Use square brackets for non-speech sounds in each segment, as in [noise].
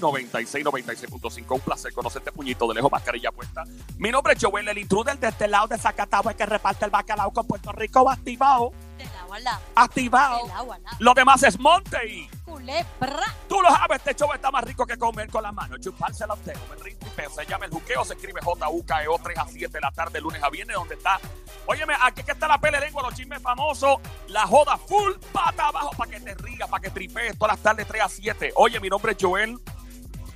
96, 96.5. Un placer conocerte, puñito de lejos, mascarilla puesta. Mi nombre es Joel, el intruder de este lado de Zacatau, el que reparte el bacalao con Puerto Rico activado. Lado. Activado. Lado. Lo demás es Monte. Culebra. Tú lo sabes, este show está más rico que comer con las manos. Chupársela a usted. Me y peo. Se llama el juqueo. Se escribe J-U-K-E-O 3 a 7 de la tarde, lunes a viernes, donde está. Óyeme, aquí que está la pele lengua, los chismes famosos. La joda full pata abajo para que te rías, para que tripees todas las tardes 3 a 7. Oye, mi nombre es Joel,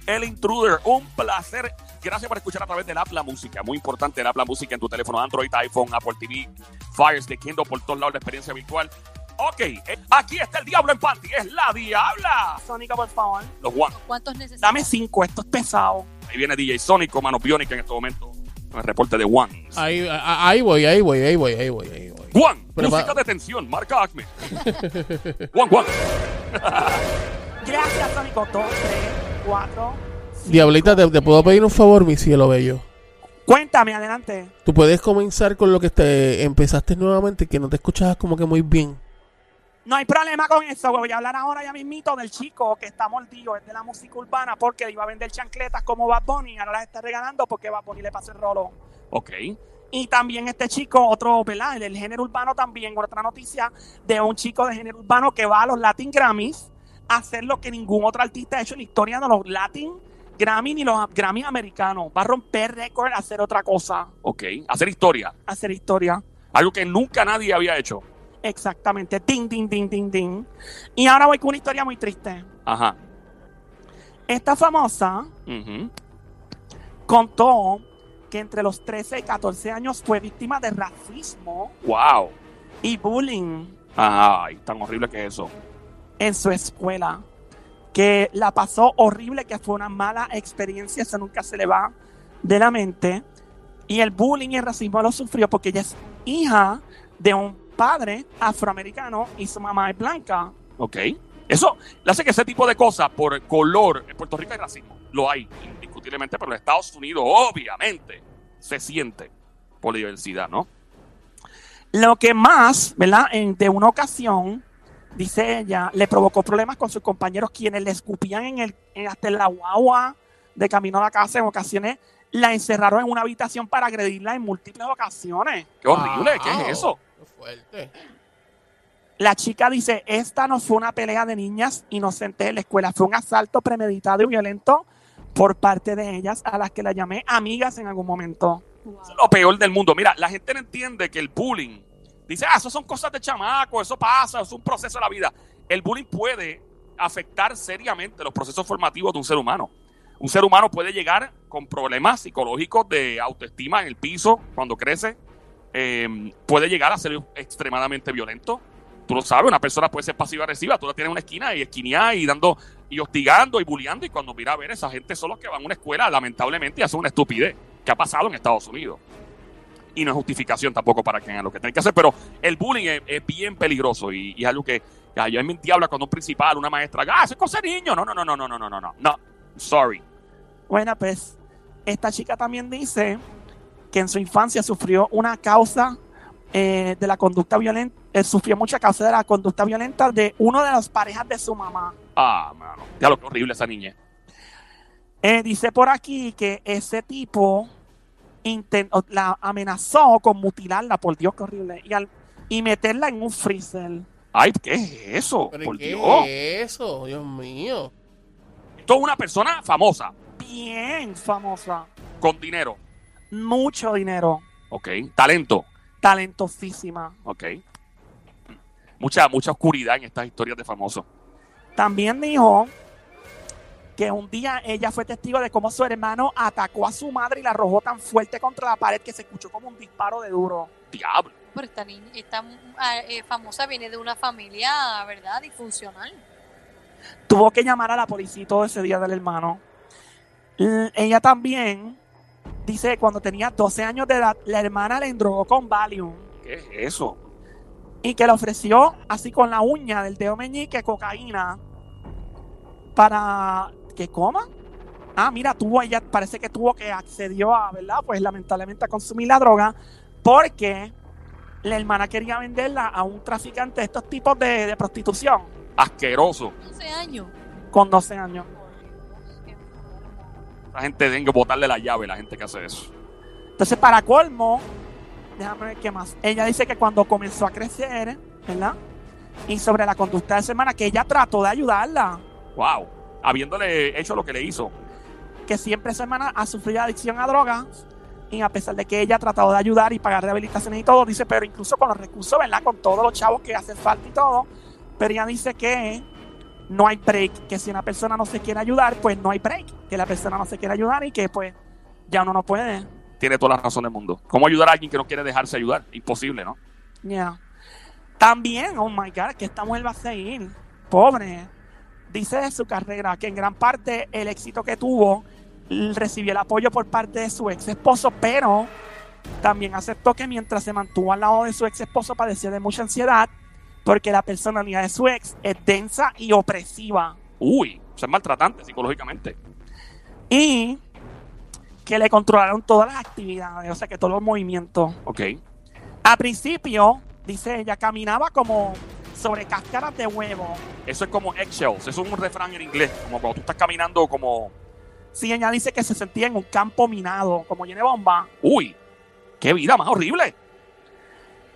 el intruder. Un placer. Gracias por escuchar a través del app La Música. Muy importante el app La Música en tu teléfono Android, iPhone, Apple TV, Fire Stick, Kindle, por todos lados la experiencia virtual. Ok, eh, aquí está el Diablo en Panty. Es la Diabla. Sónica, por favor. Los One. ¿Cuántos necesitas? Dame cinco, esto es pesado. Ahí viene DJ Sónico, mano biónica en este momento. Con el reporte de One. Ahí, ahí voy, ahí voy, ahí voy, ahí voy, ahí voy. One, Pero música de tensión, marca Acme. [laughs] One, One. Gracias, Sónico. Dos, tres, cuatro. cinco. Diablita, ¿te, te puedo pedir un favor, mi cielo bello? Cuéntame, adelante. Tú puedes comenzar con lo que te empezaste nuevamente, que no te escuchabas como que muy bien. No hay problema con eso. Voy a hablar ahora ya mismito del chico que está mordido. Es de la música urbana porque iba a vender chancletas como Bad Bunny. Ahora las está regalando porque Bad Bunny le pasó el rolo. Ok. Y también este chico, otro, ¿verdad? Del género urbano también, otra noticia de un chico de género urbano que va a los Latin Grammys hacer lo que ningún otro artista ha hecho en la historia de los Latin Grammy ni los Grammys americanos. Va a romper récord, hacer otra cosa, Ok. Hacer historia. hacer historia. Algo que nunca nadie había hecho. Exactamente. Ding, ding, ding, ding, ding. Y ahora voy con una historia muy triste. Ajá. Esta famosa contó que entre los 13 y 14 años fue víctima de racismo Wow. y bullying. Ay, tan horrible que es eso. En su escuela, que la pasó horrible, que fue una mala experiencia, eso nunca se le va de la mente. Y el bullying y el racismo lo sufrió porque ella es hija de un padre afroamericano y su mamá es blanca. Ok. Eso le hace que ese tipo de cosas por color en Puerto Rico hay racismo. Lo hay, indiscutiblemente, pero en Estados Unidos, obviamente, se siente por la diversidad, ¿no? Lo que más, ¿verdad? En- de una ocasión, dice ella, le provocó problemas con sus compañeros quienes le escupían en el, en- hasta en la guagua de camino a la casa. En ocasiones la encerraron en una habitación para agredirla en múltiples ocasiones. Qué horrible, ¿qué Wow. es eso? Qué fuerte. La chica dice, esta no fue una pelea de niñas inocentes en la escuela, fue un asalto premeditado y violento por parte de ellas a las que la llamé amigas en algún momento. Eso es lo peor del mundo. Mira, la gente no entiende que el bullying, dice, ah, eso son cosas de chamaco, eso pasa, es un proceso de la vida. El bullying puede afectar seriamente los procesos formativos de un ser humano. Un ser humano puede llegar con problemas psicológicos de autoestima en el piso cuando crece. Eh, puede llegar a ser extremadamente violento. Tú lo sabes, una persona puede ser pasiva-agresiva. Tú la tienes en una esquina y esquinear y dando y hostigando y bulleando. Y cuando mira a ver, esa gente son los que van a una escuela, lamentablemente, y hacen una estupidez que ha pasado en Estados Unidos. Y no es justificación tampoco para que hagan lo que tienen que hacer, pero el bullying es, es bien peligroso y, y es algo que yo en mi habla cuando un principal, una maestra, ah, eso es cosa de niño. No, no, no, no, no, no, no, no, no. No, sorry. Bueno, pues esta chica también dice que en su infancia sufrió una causa eh, de la conducta violenta, eh, sufrió mucha causa de la conducta violenta de uno de las parejas de su mamá. Ah, mano. Ya lo que horrible esa niña. Eh, dice por aquí que ese tipo la amenazó con mutilarla, por Dios, qué horrible, y, al- y meterla en un freezer. Ay, ¿qué es eso? ¿Pero Por qué Dios. es eso? Dios mío. Esto es una persona famosa, Bien famosa, con dinero. mucho dinero, Ok. Talento. talentosísima. Ok. Mucha, mucha oscuridad en estas historias de famosos. También dijo que un día ella fue testigo de cómo su hermano atacó a su madre y la arrojó tan fuerte contra la pared que se escuchó como un disparo de duro. Diablo. Pero esta niña, esta ah, eh, famosa viene de una familia, ¿verdad? Disfuncional. Tuvo que llamar a la policía todo ese día del hermano. L- ella también dice que cuando tenía 12 años de edad, la hermana le endrogó con Valium ¿Qué es eso? y que le ofreció así con la uña del dedo meñique cocaína para que coma. Ah, mira, tuvo ella, parece que tuvo que accedió a, ¿verdad? Pues lamentablemente a consumir la droga porque la hermana quería venderla a un traficante de estos tipos de, de prostitución Asqueroso. 11 años. con 12 años. La gente tiene que botarle la llave, la gente que hace eso. Entonces, para colmo, déjame ver qué más. Ella dice que cuando comenzó a crecer, ¿verdad? Y sobre la conducta de su hermana, que ella trató de ayudarla. Wow. Habiéndole hecho lo que le hizo. Que siempre su hermana ha sufrido adicción a drogas. Y a pesar de que ella ha tratado de ayudar y pagar rehabilitaciones y todo, dice, pero incluso con los recursos, ¿verdad? Con todos los chavos que hacen falta y todo. Pero ella dice que no hay break. Que si una persona no se quiere ayudar, pues no hay break. Que la persona no se quiere ayudar y que pues ya uno no puede. Tiene toda la razón del mundo. ¿Cómo ayudar a alguien que no quiere dejarse ayudar? Imposible, ¿no? Ya. También, oh my God, que esta mujer va a seguir. Pobre. Dice de su carrera que en gran parte el éxito que tuvo recibió el apoyo por parte de su ex esposo, pero también aceptó que mientras se mantuvo al lado de su ex esposo padecía de mucha ansiedad porque la personalidad de su ex es densa y opresiva. Uy, eso es maltratante psicológicamente. Y que le controlaron todas las actividades, o sea que todos los movimientos. Ok. A principio, dice ella, caminaba como sobre cáscaras de huevo. Eso es como eggshells. Eso es un refrán en inglés. Como cuando tú estás caminando como... Sí, ella dice que se sentía en un campo minado, como lleno de bomba. Uy, qué vida más horrible.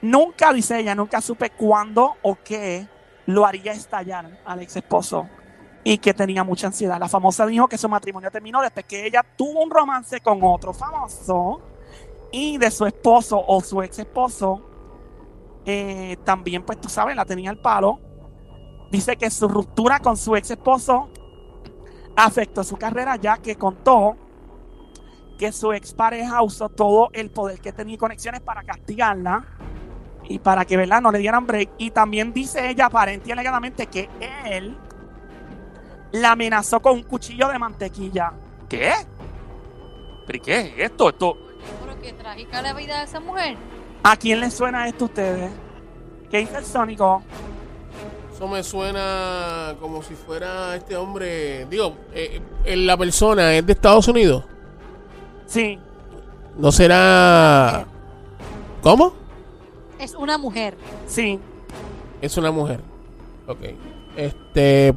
Nunca, dice ella, nunca supe cuándo o qué lo haría estallar al ex esposo y que tenía mucha ansiedad. La famosa dijo que su matrimonio terminó después que ella tuvo un romance con otro famoso y de su esposo o su ex esposo eh, también, pues tú sabes, la tenía al palo. Dice que su ruptura con su ex esposo afectó su carrera ya que contó que su expareja usó todo el poder que tenía y conexiones para castigarla y para que ¿verdad? no le dieran break. Y también dice ella, aparente y alegadamente, que él la amenazó con un cuchillo de mantequilla. ¿Qué? ¿Pero qué es esto? Esto... Pero qué trágica la vida de esa mujer. ¿A quién le suena esto a ustedes? ¿Qué dice el Sónico? Eso me suena como si fuera este hombre. Digo, eh, eh, la persona es de Estados Unidos. Sí, No será. ¿Cómo? Es una mujer. sí. Es una mujer. Ok. Este.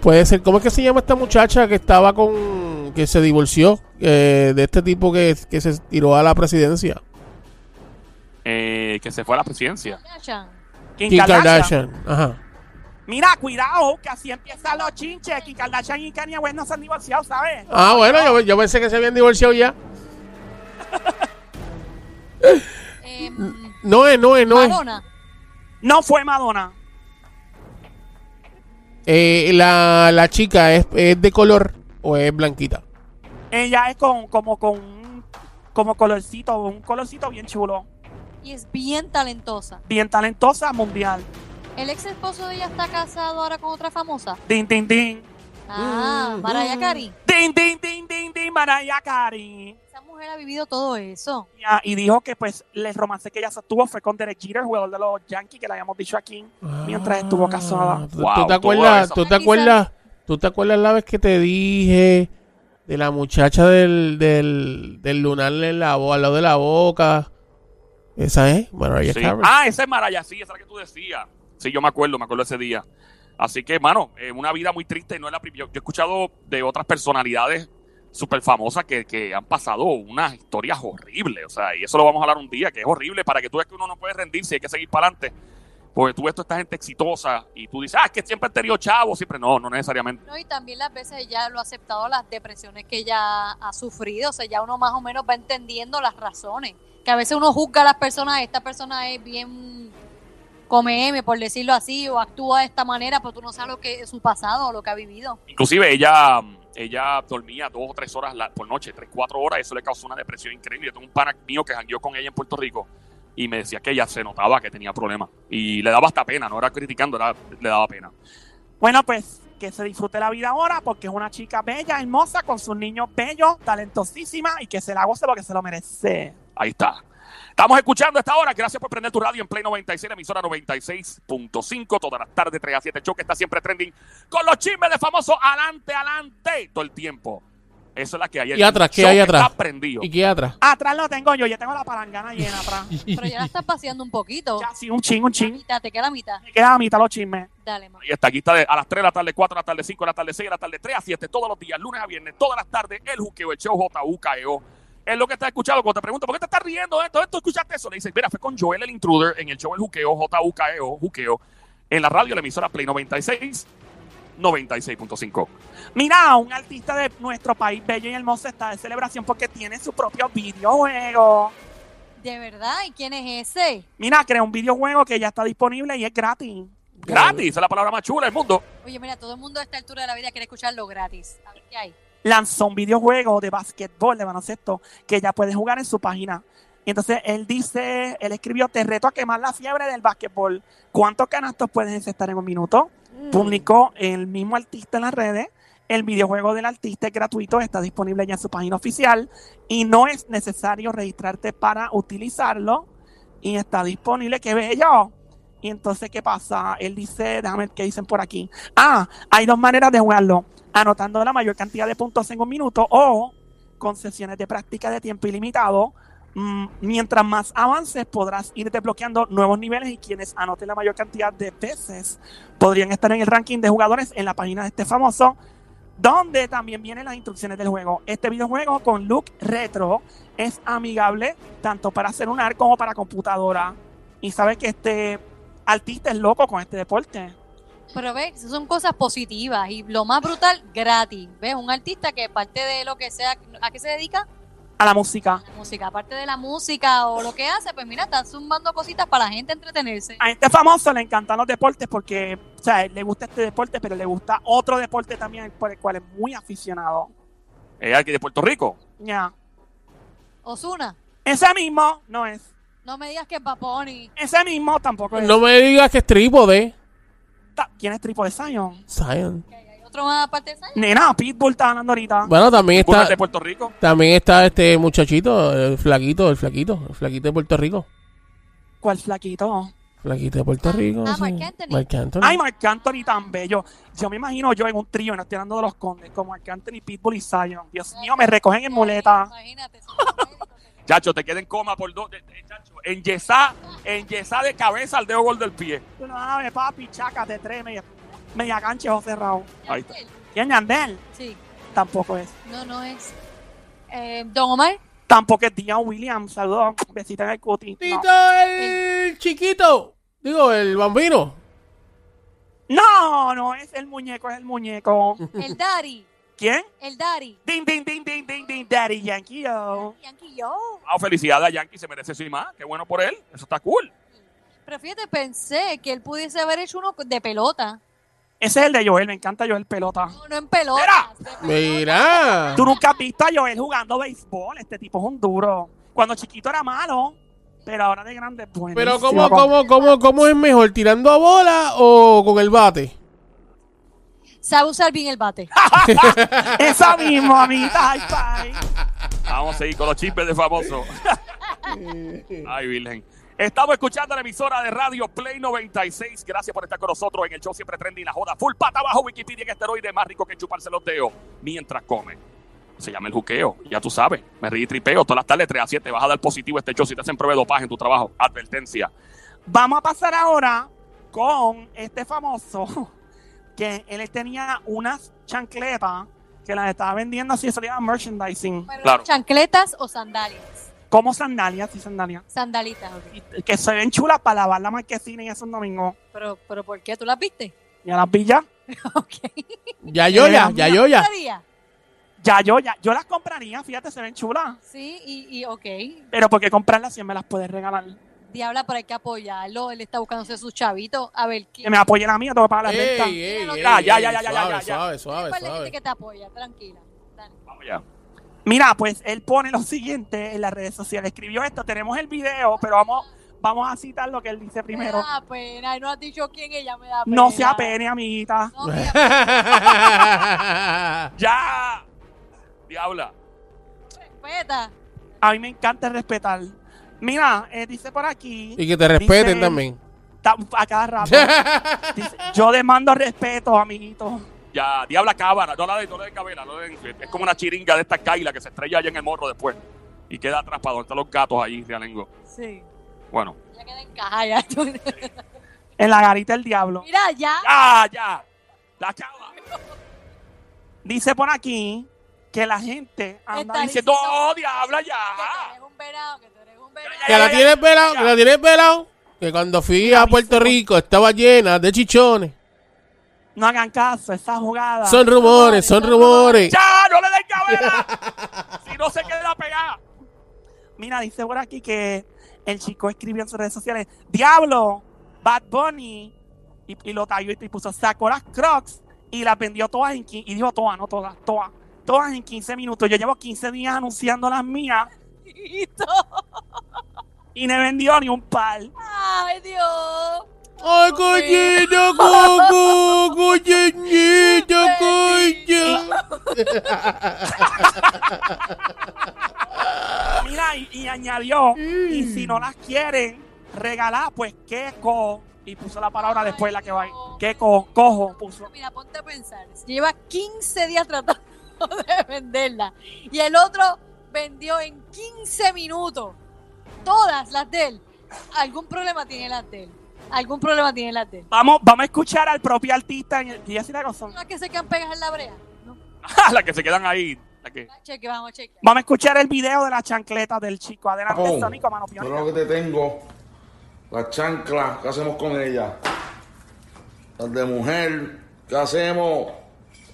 Puede ser. ¿Cómo es que se llama esta muchacha que estaba con. que se divorció? eh, de este tipo que, que se tiró a la presidencia? Eh, que se fue a la presidencia. Kardashian. Kim, Kim Kardashian. Kardashian. Ajá. Mira, cuidado, que así empiezan los chinches. Kim Kardashian y Kanye West no se han divorciado, ¿sabes? Ah, bueno, yo, yo pensé que se habían divorciado ya. [laughs] No es, no es, no es. Madonna. No fue Madonna. Eh, la, la chica es, es de color o es blanquita. Ella es con, como con un como colorcito, un colorcito bien chulo. Y es bien talentosa. Bien talentosa, mundial. El ex esposo de ella está casado ahora con otra famosa. Din, din, din. Ah, Mm, Mariah mm. Carey. Din, din, din, din, din, Mariah Carey. Esa mujer ha vivido todo eso. Ya, Y dijo que pues el romance que ella sostuvo fue con Derek Jeter, jugador de los Yankees, que le habíamos dicho aquí, mientras estuvo casada. ¿Tú, Wow, tú te acuerdas? ¿Tú te acuerdas? ¿Tú te acuerdas la vez que te dije de la muchacha del, del, del lunar en la al lado de la boca? Esa es Mariah Sí. Carey. Ah, esa es Maraya, sí, esa es la que tú decías. Sí, yo me acuerdo, me acuerdo ese día. Así que, mano, eh, una vida muy triste y no es la primera. Yo, yo he escuchado de otras personalidades súper famosas que, que han pasado unas historias horribles. O sea, y eso lo vamos a hablar un día, que es horrible para que tú veas que uno no puede rendirse y hay que seguir para adelante. Porque tú ves toda esta gente exitosa y tú dices, ah, es que siempre han tenido chavos, siempre. No, no necesariamente. No, y también las veces ella lo ha aceptado las depresiones que ella ha sufrido. O sea, ya uno más o menos va entendiendo las razones. Que a veces uno juzga a las personas, esta persona es bien come M, por decirlo así, o actúa de esta manera, pero tú no sabes lo que es su pasado o lo que ha vivido. Inclusive ella, ella dormía dos o tres horas por noche, tres, cuatro horas, y eso le causó una depresión increíble. Yo tengo un pana mío que jangueó con ella en Puerto Rico y me decía que ella se notaba que tenía problemas. Y le daba hasta pena, no era criticando, era, le daba pena. Bueno, pues que se disfrute la vida ahora porque es una chica bella, hermosa, con sus niños bellos, talentosísima y que se la goce porque se lo merece. Ahí está. Estamos escuchando esta hora. Gracias por prender tu radio en Play 96, la emisora 96.5. Todas las tardes, 3 a 7. Show que está siempre trending con los chismes de famosos. Adelante, adelante. Todo el tiempo. Eso es la que hay. ¿Y atrás? ¿Qué hay atrás? Está prendido. ¿Y qué atrás? Atrás lo tengo yo, yo tengo la palangana llena [laughs] atrás. Pero ya la estás paseando un poquito. Ya, sí, un ching, un ching. mitad, te queda la mitad. Me queda a mitad los chismes. Dale, ma. Ahí está, aquí está de- a las 3 de la tarde, 4 de la tarde, 5 de la tarde, 6 de la tarde, 3 a 7, todos los días, lunes a viernes, todas las tardes, el juqueo, el show JUKEO. Es lo que estás escuchando. Cuando te pregunto, ¿por qué te estás riendo de esto? ¿Esto escuchaste eso? Le dices, mira, fue con Joel el Intruder en el show El Juqueo, JUKEO, Juqueo, en la radio, la emisora Play 96, 96.5. Mira, un artista de nuestro país, bello y hermoso, está de celebración porque tiene su propio videojuego. ¿De verdad? ¿Y quién es ese? Mira, crea un videojuego que ya está disponible y es gratis. Gratis, esa es la palabra más chula del mundo. Oye, mira, todo el mundo a esta altura de la vida quiere escucharlo gratis. A ver qué hay. Lanzó un videojuego de basquetbol, de baloncesto, que ya puedes jugar en su página. Y entonces él dice, él escribió, te reto a quemar la fiebre del basquetbol. ¿Cuántos canastos puedes encestar en un minuto? Publicó el mismo artista en las redes. El videojuego del artista es gratuito, está disponible ya en su página oficial y no es necesario registrarte para utilizarlo. Y está disponible, qué bello. Y entonces, ¿qué pasa? Él dice, déjame ver qué dicen por aquí. Ah, hay dos maneras de jugarlo. Anotando la mayor cantidad de puntos en un minuto o con sesiones de práctica de tiempo ilimitado. Mm, mientras más avances, podrás ir desbloqueando nuevos niveles y quienes anoten la mayor cantidad de veces podrían estar en el ranking de jugadores en la página de este famoso, donde también vienen las instrucciones del juego. Este videojuego con look retro es amigable tanto para celular como para computadora. Y sabe que este artista es loco con este deporte. Pero ves, son cosas positivas y lo más brutal, gratis. ¿Ves? Un artista que parte de lo que sea, ¿a qué se dedica? A la música. A la música. Aparte de la música o lo que hace, pues mira, está zumbando cositas para la gente entretenerse. A este famoso le encantan los deportes porque, o sea, le gusta este deporte, pero le gusta otro deporte también por el cual es muy aficionado. Es aquí de Puerto Rico. Ya. Osuna, Ese mismo no es. no me digas que es Paponi. Ese mismo tampoco es. No me digas que es trípode. Ta- ¿Quién es Tripo de Zion? Zion. Hay otro más aparte de esa. Nena, Pitbull está hablando ahorita. Bueno, también Pura está, de Puerto Rico. también está este muchachito, el flaquito, el flaquito, el flaquito de Puerto Rico. ¿Cuál flaquito? Flaquito de Puerto Ah, Rico. ah, sí. Marc Anthony. Marc Anthony. Ay, Marc Anthony tan bello. Yo me imagino yo en un trío, no estoy hablando de los condes, como Marc Anthony, Pitbull y Zion. Dios mío, me recogen en muleta. Imagínate. Chacho, te queda en coma por dos. de- de- chacho, en yesá, en yesá de cabeza al dedo gol del pie. Tú no sabes, papi, chácate, tres, media, media cancha, ojo cerrado. Ahí está. ¿Quién Yandel? Sí, Tampoco es. no, no es. Eh, Don Omar, Tampoco es Dion Williams. Saludos, besita en el cuti. No. Tito, el chiquito. Digo, el bambino. no, no es el muñeco, es el muñeco. el Daddy, ¿Quién? el Daddy. Ding, ding, ding, ding, ding, ding, Daddy Yankee, yo. Yankee yo. Ah, felicidades a Yankee, se merece eso y más. Qué bueno por él. Eso está cool. Pero fíjate, pensé que él pudiese haber hecho uno de pelota. Ese es el de Joel, me encanta Joel pelota. No, no en pelota. pelota. Mira. Tú nunca has visto a Joel jugando béisbol. Este tipo es un duro. Cuando chiquito era malo, pero ahora de grande es bueno. Pero ¿cómo, cómo, cómo, cómo es mejor? ¿Tirando a bola o con el bate? Sabe usar bien el bate. Esa misma, five. Vamos a seguir con los chismes de famoso. [laughs] Ay, Virgen. Estamos escuchando la emisora de radio Play 96. Gracias por estar con nosotros en el show Siempre Trending, la joda full pata abajo, Wikipedia en esteroide, más rico que chuparse los dedos mientras come. Se llama el juqueo, ya tú sabes. Me río y tripeo todas las tardes 3 a 7. Vas a dar positivo este show si te hacen prueba de dopaje en tu trabajo. Advertencia. Vamos a pasar ahora con este famoso que él tenía unas chancletas que las estaba vendiendo así, eso le llaman merchandising. Pero Claro. ¿Chancletas o sandalias? Como sandalias y sandalias. Sandalitas, ok. Y que se ven chulas para lavar la marquesina y esos domingos. Pero, pero ¿por qué tú las viste? Ya las vi ya. [laughs] ok. Ya yo ya, ya yo ya. Ya yo, ya. Yo las compraría, fíjate, se ven chulas. Sí, y, y ok. Pero porque comprarlas si me las puedes regalar. Diabla, pero hay que apoyarlo. Él está buscándose sus chavitos. A ver, Que ¿quién? me apoyen a mí, yo tengo que pagar la renta. Ey, ey, ey, Ya, ya, ey, ya, ya, ya, suave, ya, ya. Suave, suave, ¿Cuál es suave. gente que te apoya? Tranquila. Dale. Vamos ya. Mira, pues él pone lo siguiente en las redes sociales. Escribió esto, tenemos el video, pero vamos, vamos a citar lo que él dice primero. Me da pena. Y no has dicho quién ella me da pena. No se apene, amiguita. No [laughs] ¡Ya! Diabla. respeta. A mí me encanta respetar. Mira, eh, dice por aquí. y que te respeten Dice- también. ta- A cada rato. [laughs] dice, yo demando respeto, amiguito. Ya, Diabla Cábara, no la de, no la de Cabela, no la de- es como una chiringa de esta Kaila que se estrella allá en el morro después. Y queda atrás para donde están los gatos ahí, realengo. Sí. Bueno. Ya queda en caja ya. En la garita del diablo. Mira, ya. ¡Ya, ya! ¡La chava! Dice por aquí que la gente anda diciendo, diciendo- ¡Oh, diabla, Que ya! eres un verado, que verado. Que la tienes pelado, que la tienes pelado. Que cuando fui a Puerto Rico estaba llena de chichones. no hagan caso, esa jugada. Son rumores, son rumores. ¡Ya! ¡No le den cabela! [laughs] si no se queda pegada. Mira, dice por aquí que el chico escribió en sus redes sociales, Diablo, Bad Bunny, y, y lo taguió y puso, sacó las crocs y las vendió todas en 15, y dijo todas, no todas, todas, todas en 15 minutos. Yo llevo 15 días anunciando las mías y no he vendido ni un par. Ay, Dios. Ay, coñito, coco, coñito, coño. Mira, y, y añadió, y si no las quieren regalar, pues queco. Y puso la palabra después la que va. Queco, cojo, puso. Mira, ponte a pensar. Lleva 15 días tratando [laughs] de venderla. Y el otro vendió en 15 minutos. Todas las de él. Algún problema tiene las de él. Algún problema tiene las de él. Vamos, vamos a escuchar al propio artista. En el, y así la cosa. ¿No es que se quedan pegas en la brea? No. la que se quedan ahí. La que... Cheque, vamos, cheque. Vamos a escuchar el video de la chancleta del chico. Adelante, Oh, Sónico, mano Yo que te tengo, la chancla, ¿qué hacemos con ella? Las de mujer, ¿qué hacemos?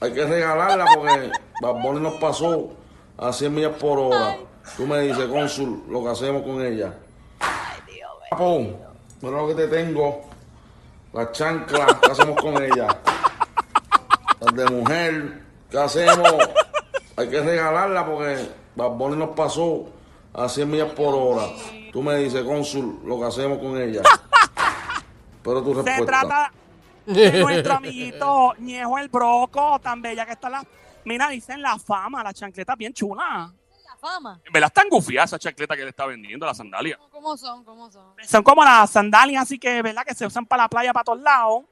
Hay que regalarla porque Bad Bunny nos pasó a 100 millas por hora. Tú me dices, cónsul, lo que hacemos con ella. Papo, mira lo que te tengo, la chancla, ¿qué hacemos con ella? Las de mujer, ¿qué hacemos? Hay que regalarla porque Bad nos pasó a 100 millas por hora. Tú me dices, cónsul, lo que hacemos con ella. Pero tu Se respuesta. trata de nuestro amiguito Ñejo el Broco, tan bella que está la. Mira, dicen la fama, la chancleta bien chula. La fama. En verdad están gufiadas esa chancleta que le está vendiendo, la sandalia. ¿Cómo son? ¿Cómo son? Son como las sandalias, así que, ¿verdad? Que se usan para la playa, para todos lados.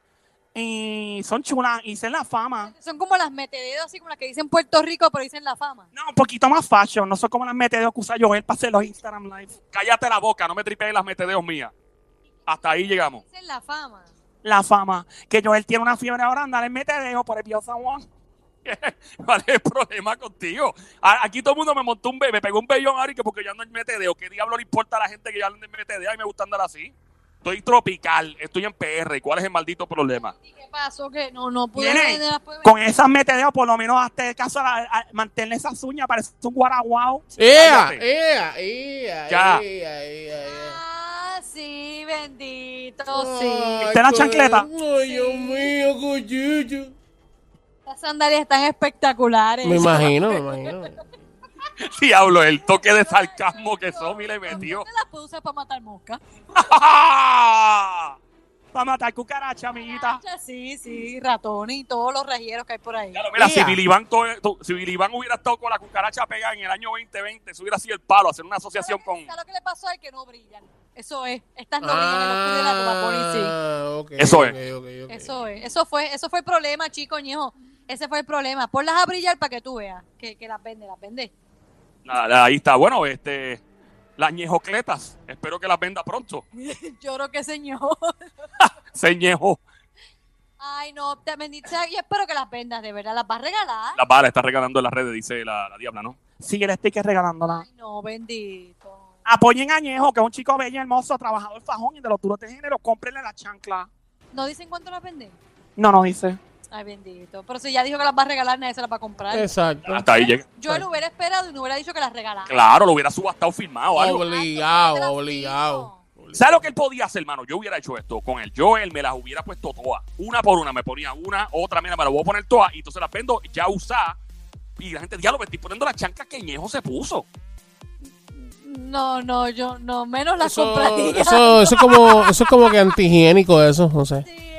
Y son chulas, y dicen la fama. Son como las metededos, así como las que dicen Puerto Rico, pero dicen la fama. No, un poquito más fashion, no son como las metedeos que usa Joel para hacer los Instagram Live. Cállate la boca, no me tripees las metedeos mías. Hasta ahí llegamos. Dicen la fama. La fama. Que Joel tiene una fiebre ahora, andar en metedeo por el San Juan. [laughs] ¿Cuál es el problema contigo? A- Aquí todo el mundo me montó un be me pegó un bellón ahora y que porque yo ando en metedeo. ¿Qué diablo le importa a la gente que yo ando en metedeo y me gusta andar así? Estoy tropical, estoy en PR. ¿Y cuál es el maldito problema? ¿Y qué pasó? Que no, no pude Con esas metedeos, por lo menos hazte caso a, a mantenerle esas uñas, parece un guaraguao. ¡Ea! ¡Ea! ¡Ea! ¡Ea! ¡Ea! ¡Ea! Ah, sí, bendito, Ay, sí. ¿Viste la chancleta? Ay, Dios mío, cochillo. Sandalias están espectaculares. Me imagino, me imagino. [laughs] Diablo, el toque de sarcasmo que Somi le metió. ¿Te las puedo usar para matar moscas? [laughs] Para matar cucaracha, amiguita. Ah, Sí, sí, ratones y todos los regieros que hay por ahí. Claro, mira, si. Billy, to- to- si Billy hubiera estado con la cucaracha pegada en el año 2020, eso hubiera sido el palo, hacer una asociación con... ¿Sabes lo que le pasó al que no brillan? Eso es. Estas no brillan en los de la. Ah, ok, Eso es. Eso es. Eso fue, eso fue el problema, chico, ñejo. Ese fue el problema. Ponlas a brillar para que tú veas que, que las vende, las vende. Nada, ahí está. Bueno, este... Las ñejocletas. Espero que las venda pronto. [laughs] Yo creo que señor. [laughs] Se ñejo. Ay, no, te bendito sea, y espero que las vendas, de verdad. ¿Las vas a regalar? Las balas está regalando en las redes, dice la, la diabla, ¿no? Sigue el sticker regalándola. Ay, no, bendito. Apoyen a Ñejo, que es un chico bello, hermoso, trabajador fajón y de los duros de género. Cómprenle la chancla. ¿No dicen cuánto las venden? No, no dice. Ay, bendito. Pero si ya dijo que las va a regalar, nadie se las va a comprar. Exacto. Hasta ahí llega. Yo lo hubiera esperado y no hubiera dicho que las regalara. Claro, lo hubiera subastado firmado o algo. Obligado, obligado. ¿Sabes lo que él podía hacer, hermano? Yo hubiera hecho esto con él. Yo, él me las hubiera puesto todas. Una por una. Me ponía una, otra, mira, me las voy a poner todas. Y entonces las vendo ya usadas. Y la gente, diablo, me estoy poniendo la chanca que Ñejo se puso. No, no, yo no, menos las Eso, compraría. eso, eso es como, eso es como que antihigiénico eso, no sé. Sí,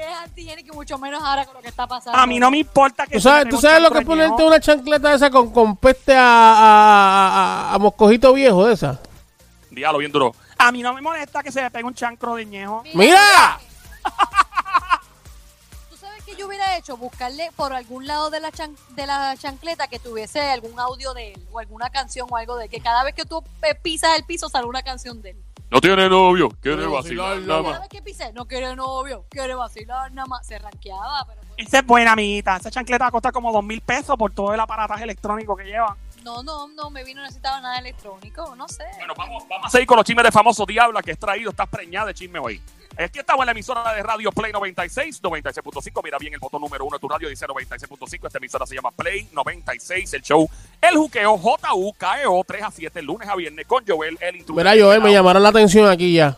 y mucho menos ahora con lo que está pasando. A mí no me importa que ¿Tú sabes, pegue tú sabes lo que es ponerte una chancleta esa con, con peste a, a, a, a moscojito viejo de esa? Diablo, bien duro. A mí no me molesta que se me pegue un chancro de Ñejo. ¡Mira! [laughs] Tú sabes que yo hubiera hecho? Buscarle por algún lado de la, chan- de la chancleta que tuviese algún audio de él o alguna canción o algo de él, que cada vez que tú eh, pisas el piso sale una canción de él. No tiene novio, quiere vacilar vacilar nada más. vez que pisé, no quiere novio, quiere vacilar nada más. Se ranqueaba, pero Esa es buena, amiguita. Esa chancleta va a costar como dos mil pesos por todo el aparataje electrónico que lleva. No, no, no, me vino necesitaba nada electrónico, no sé. Bueno, vamos, vamos a seguir con los chismes de famoso Diabla que es traído, estás preñada de chisme hoy. Aquí estamos en la emisora de radio Play 96, 96.5. Mira bien el botón número uno de tu radio, dice 96.5. Esta emisora se llama Play 96, el show El Juqueo, J-U-K-E-O, 3 a 7, lunes a viernes con Joel, el intruder. Mira, Joel, me llamaron la atención aquí ya.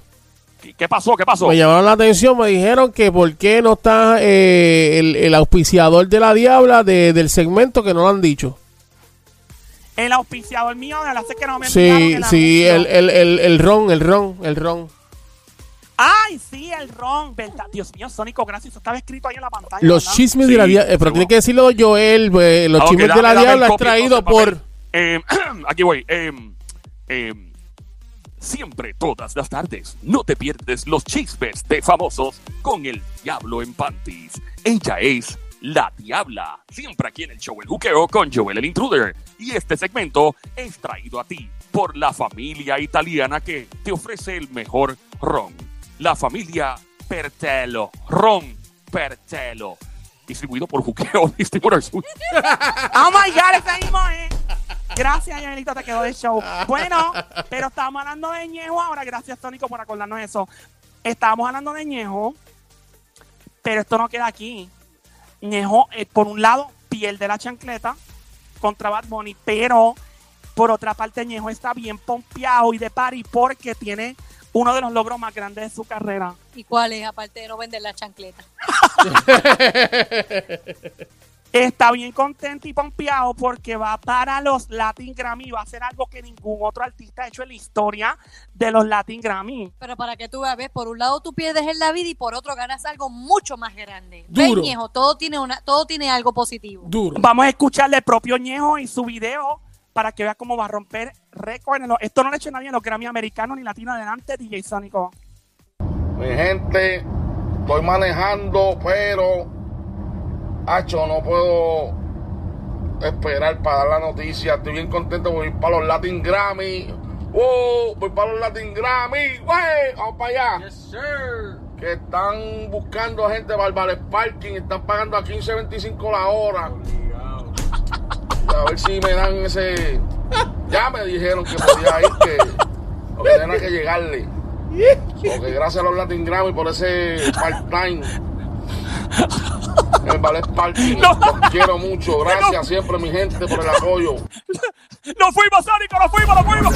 ¿Qué- ¿Qué pasó? ¿Qué pasó? Me llamaron la atención, me dijeron que por qué no está eh, el, el auspiciador de la Diabla de- del segmento que no lo han dicho. El auspiciador mío de la hace que no me Sí, el sí, el, el, el, el ron, el ron, el ron. Ay, sí, el ron. ¿verdad? Dios mío, Sónico, gracias. Eso estaba escrito ahí en la pantalla. Los ¿verdad? chismes Sí, de la Diabla, pero seguro. tiene que decirlo Joel, eh, los Ah, chismes de la Diabla copy, traído por... Eh, [clears throat] aquí voy. Eh, eh, siempre, todas las tardes, no te pierdes los chismes de famosos con el Diablo en Panties. Ella es la Diabla. Siempre aquí en el show El Juqueo con Joel el Intruder. Y este segmento es traído a ti por la familia italiana que te ofrece el mejor ron. La familia Pertelo. Ron Pertelo. Distribuido por Juqueo [laughs] Distributors. Oh my God, ese mismo es. Gracias, Joelito, te quedó de show. Bueno, pero estábamos hablando de Ñejo ahora. Gracias, Tónico, por acordarnos eso. Estábamos hablando de Ñejo, pero esto no queda aquí. Ñejo, eh, por un lado, pierde la chancleta contra Bad Bunny, pero por otra parte, Ñejo está bien pompeado y de party porque tiene uno de los logros más grandes de su carrera. ¿Y cuál es, aparte de no vender la chancleta? [laughs] Está bien contento y pompeado porque va para los Latin Grammy. Va a hacer algo que ningún otro artista ha hecho en la historia de los Latin Grammy. Pero para que tú veas, ves, por un lado tú pierdes en la vida y por otro ganas algo mucho más grande. Duro. Ven, Ñejo, todo tiene, una, todo tiene algo positivo. Duro. Vamos a escucharle el propio Ñejo y su video para que veas cómo va a romper récord. Esto no lo ha hecho nadie en los Grammy americanos ni latinos adelante, DJ Sónico. Mi gente, estoy manejando, pero. Hacho, no puedo esperar para dar la noticia. Estoy bien contento, voy para los Latin Grammy. ¡Wow! Voy para los Latin Grammy. ¡Wey! Vamos para allá. Que están buscando gente para el Ballet Parking. Están pagando a 15.25 la hora. A ver si me dan ese. Ya me dijeron que podía ir, que, que tenía que llegarle. Porque gracias a los Latin Grammy por ese part-time. El ballet parking. Los quiero mucho. Gracias siempre, mi gente, por el apoyo. [laughs] ¡Nos fuimos, Sónico! ¡Nos fuimos, nos fuimos!